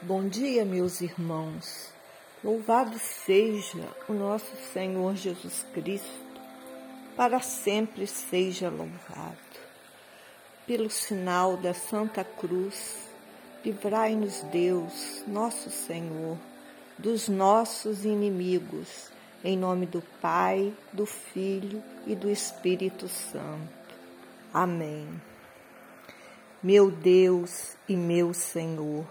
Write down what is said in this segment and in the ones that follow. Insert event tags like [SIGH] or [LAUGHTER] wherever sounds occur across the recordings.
Bom dia, meus irmãos. Louvado seja o nosso Senhor Jesus Cristo, para sempre seja louvado. Pelo sinal da Santa Cruz, livrai-nos Deus, nosso Senhor, dos nossos inimigos, em nome do Pai, do Filho e do Espírito Santo. Amém. Meu Deus e meu Senhor,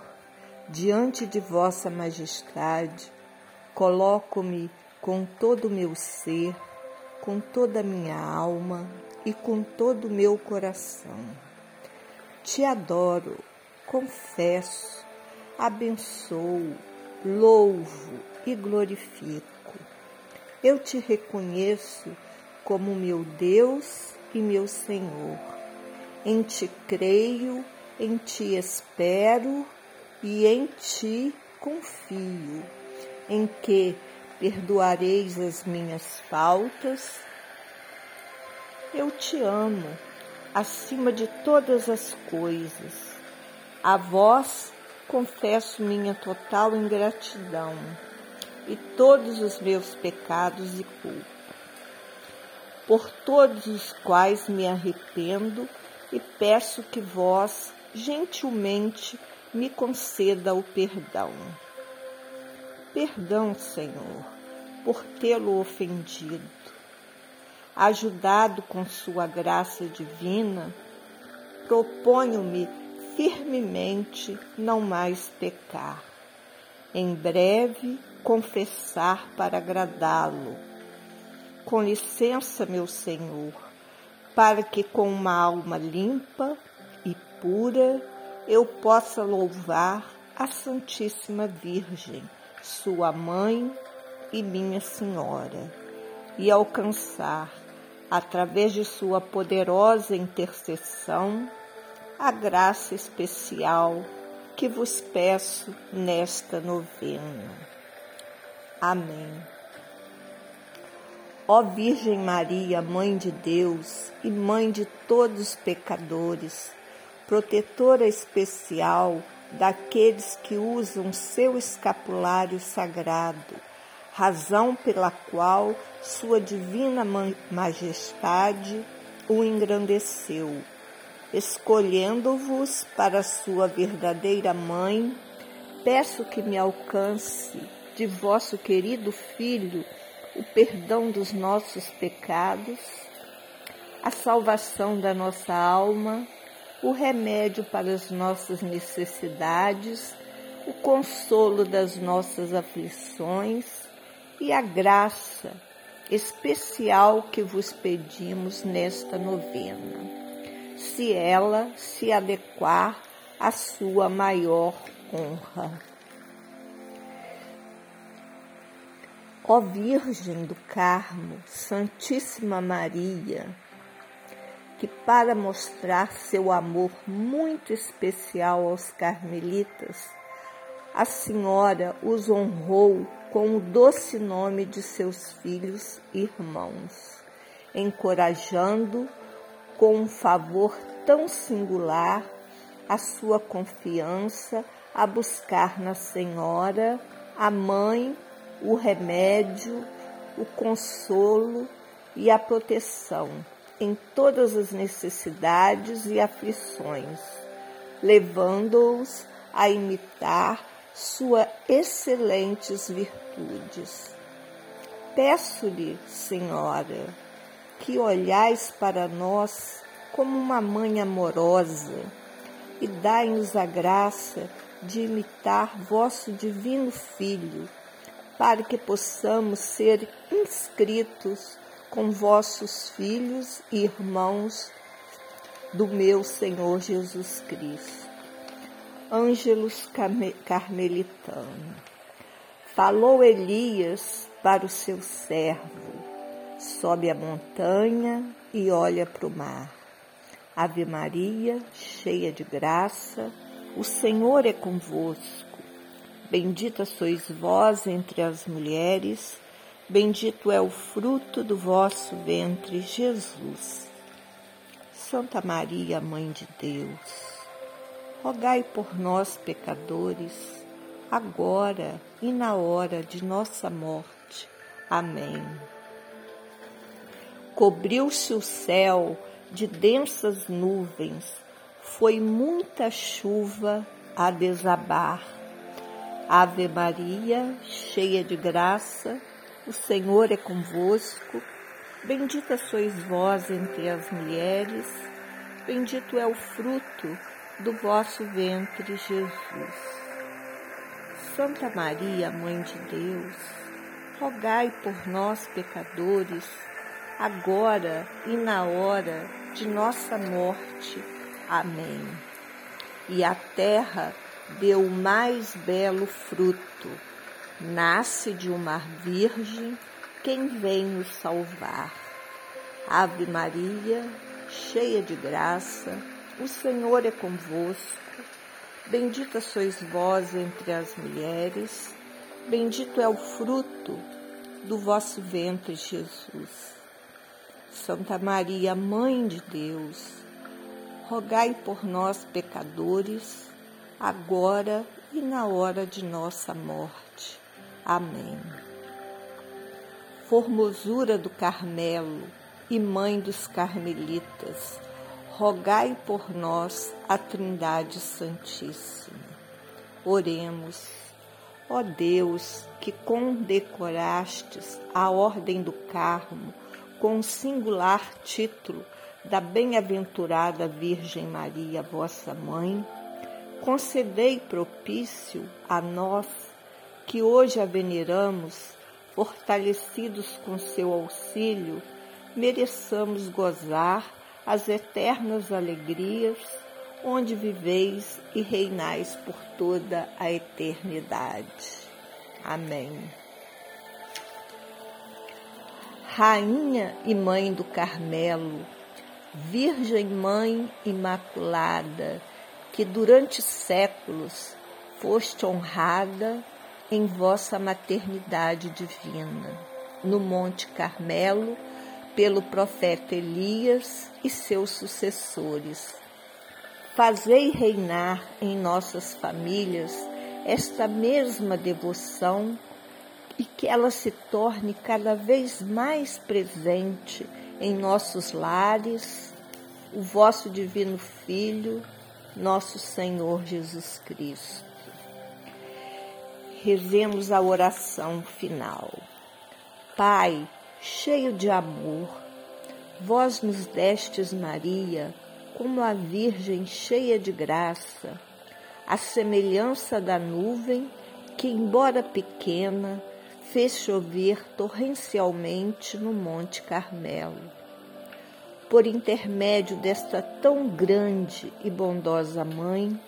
diante de Vossa Majestade, coloco-me com todo o meu ser, com toda a minha alma e com todo o meu coração. Te adoro, confesso, abençoo, louvo e glorifico. Eu te reconheço como meu Deus e meu Senhor. Em ti creio, em ti espero e em ti confio, em que perdoareis as minhas faltas. Eu te amo acima de todas as coisas. A vós confesso minha total ingratidão e todos os meus pecados e culpa, por todos os quais me arrependo e peço que vós gentilmente me conceda o perdão. Perdão, Senhor, por tê-lo ofendido. Ajudado com Sua graça divina, proponho-me firmemente não mais pecar. Em breve, confessar para agradá-lo. Com licença, meu Senhor, para que com uma alma limpa e pura eu possa louvar a Santíssima Virgem, sua mãe e minha Senhora, e alcançar, através de sua poderosa intercessão, a graça especial que vos peço nesta novena. Amém. Ó Virgem Maria, Mãe de Deus e Mãe de todos os pecadores, protetora especial daqueles que usam seu escapulário sagrado, razão pela qual Sua Divina Majestade o engrandeceu, escolhendo-vos para Sua verdadeira mãe, peço que me alcance de vosso querido Filho o perdão dos nossos pecados, a salvação da nossa alma o remédio para as nossas necessidades, o consolo das nossas aflições e a graça especial que vos pedimos nesta novena, se ela se adequar à sua maior honra. Ó Virgem do Carmo, Santíssima Maria, que, para mostrar seu amor muito especial aos carmelitas, a senhora os honrou com o doce nome de seus filhos e irmãos, encorajando com um favor tão singular a sua confiança a buscar na Senhora a mãe, o remédio, o consolo e a proteção em todas as necessidades e aflições, levando-os a imitar suas excelentes virtudes. Peço-lhe, Senhora, que olhais para nós como uma mãe amorosa e dai-nos a graça de imitar vosso divino Filho, para que possamos ser inscritos com vossos filhos e irmãos do meu Senhor Jesus Cristo. Ângelos Carmelitano. Falou Elias para o seu servo: sobe a montanha e olha para o mar. Ave Maria, cheia de graça, o Senhor é convosco. Bendita sois vós entre as mulheres Bendito é o fruto do vosso ventre, Jesus. Santa Maria, Mãe de Deus, rogai por nós, pecadores, agora e na hora de nossa morte. Amém. Cobriu-se o céu de densas nuvens, foi muita chuva a desabar. Ave Maria, cheia de graça, o Senhor é convosco. Bendita sois vós entre as mulheres, bendito é o fruto do vosso ventre, Jesus. Santa Maria, Mãe de Deus, rogai por nós, pecadores, agora e na hora de nossa morte. Amém. E a terra deu o mais belo fruto. Nasce de uma virgem quem vem nos salvar. Ave Maria, cheia de graça, o Senhor é convosco. Bendita sois vós entre as mulheres, bendito é o fruto do vosso ventre, Jesus. Santa Maria, Mãe de Deus, rogai por nós, pecadores, agora e na hora de nossa morte. Amém. Formosura do Carmelo e Mãe dos Carmelitas, rogai por nós a Trindade Santíssima. Oremos. Ó Deus, que condecorastes a Ordem do Carmo com o singular título da Bem-aventurada Virgem Maria, vossa Mãe, concedei propício a nós que hoje a veneramos, fortalecidos com seu auxílio, mereçamos gozar as eternas alegrias, onde viveis e reinais por toda a eternidade. Amém. Rainha e Mãe do Carmelo, Virgem Mãe Imaculada, que durante séculos foste honrada em vossa maternidade divina, no Monte Carmelo, pelo profeta Elias e seus sucessores. Fazei reinar em nossas famílias esta mesma devoção e que ela se torne cada vez mais presente em nossos lares, o vosso divino Filho, nosso Senhor Jesus Cristo. Rezemos a oração final. Pai, cheio de amor, vós nos destes Maria como a Virgem cheia de graça, a semelhança da nuvem que, embora pequena, fez chover torrencialmente no Monte Carmelo. Por intermédio desta tão grande e bondosa Mãe,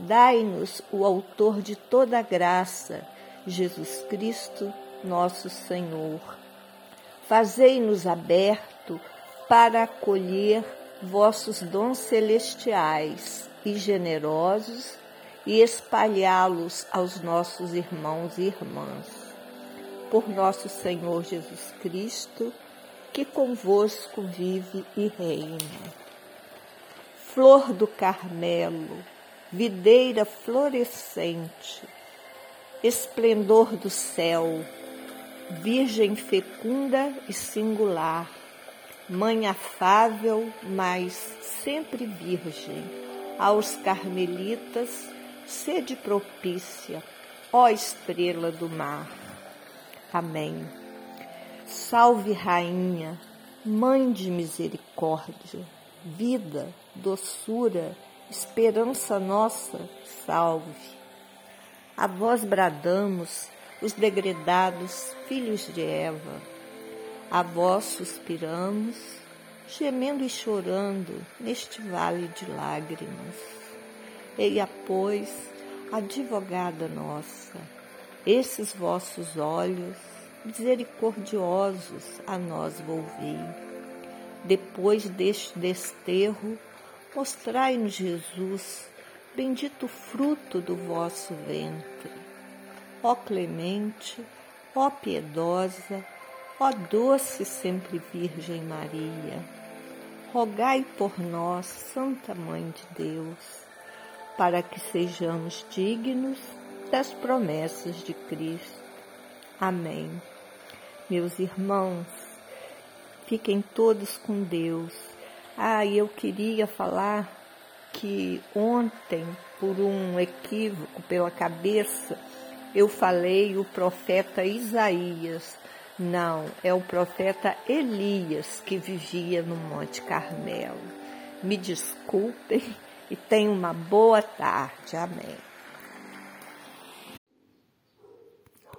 dai-nos o Autor de toda graça, Jesus Cristo, nosso Senhor Fazei-nos aberto para acolher vossos dons celestiais e generosos e espalhá-los aos nossos irmãos e irmãs. Por nosso Senhor Jesus Cristo, que convosco vive e reina. Flor do Carmelo, videira florescente, esplendor do céu, Virgem fecunda e singular, Mãe afável, mas sempre virgem, aos carmelitas, sede propícia, ó estrela do mar. Amém. Salve, Rainha, Mãe de misericórdia, vida, doçura, esperança nossa, salve. A vós bradamos, os degredados filhos de Eva. A vós suspiramos, gemendo e chorando neste vale de lágrimas. Eia, pois, advogada nossa, esses vossos olhos misericordiosos a nós volvei. Depois deste desterro, mostrai-nos Jesus, bendito fruto do vosso ventre ó clemente, ó piedosa, ó doce sempre Virgem Maria, rogai por nós, Santa Mãe de Deus, para que sejamos dignos das promessas de Cristo. Amém. Meus irmãos, fiquem todos com Deus. Ah, eu queria falar que ontem, por um equívoco pela cabeça, eu falei o profeta Isaías. Não, é o profeta Elias que vivia no Monte Carmelo. Me desculpem [LAUGHS] e tenham uma boa tarde. Amém.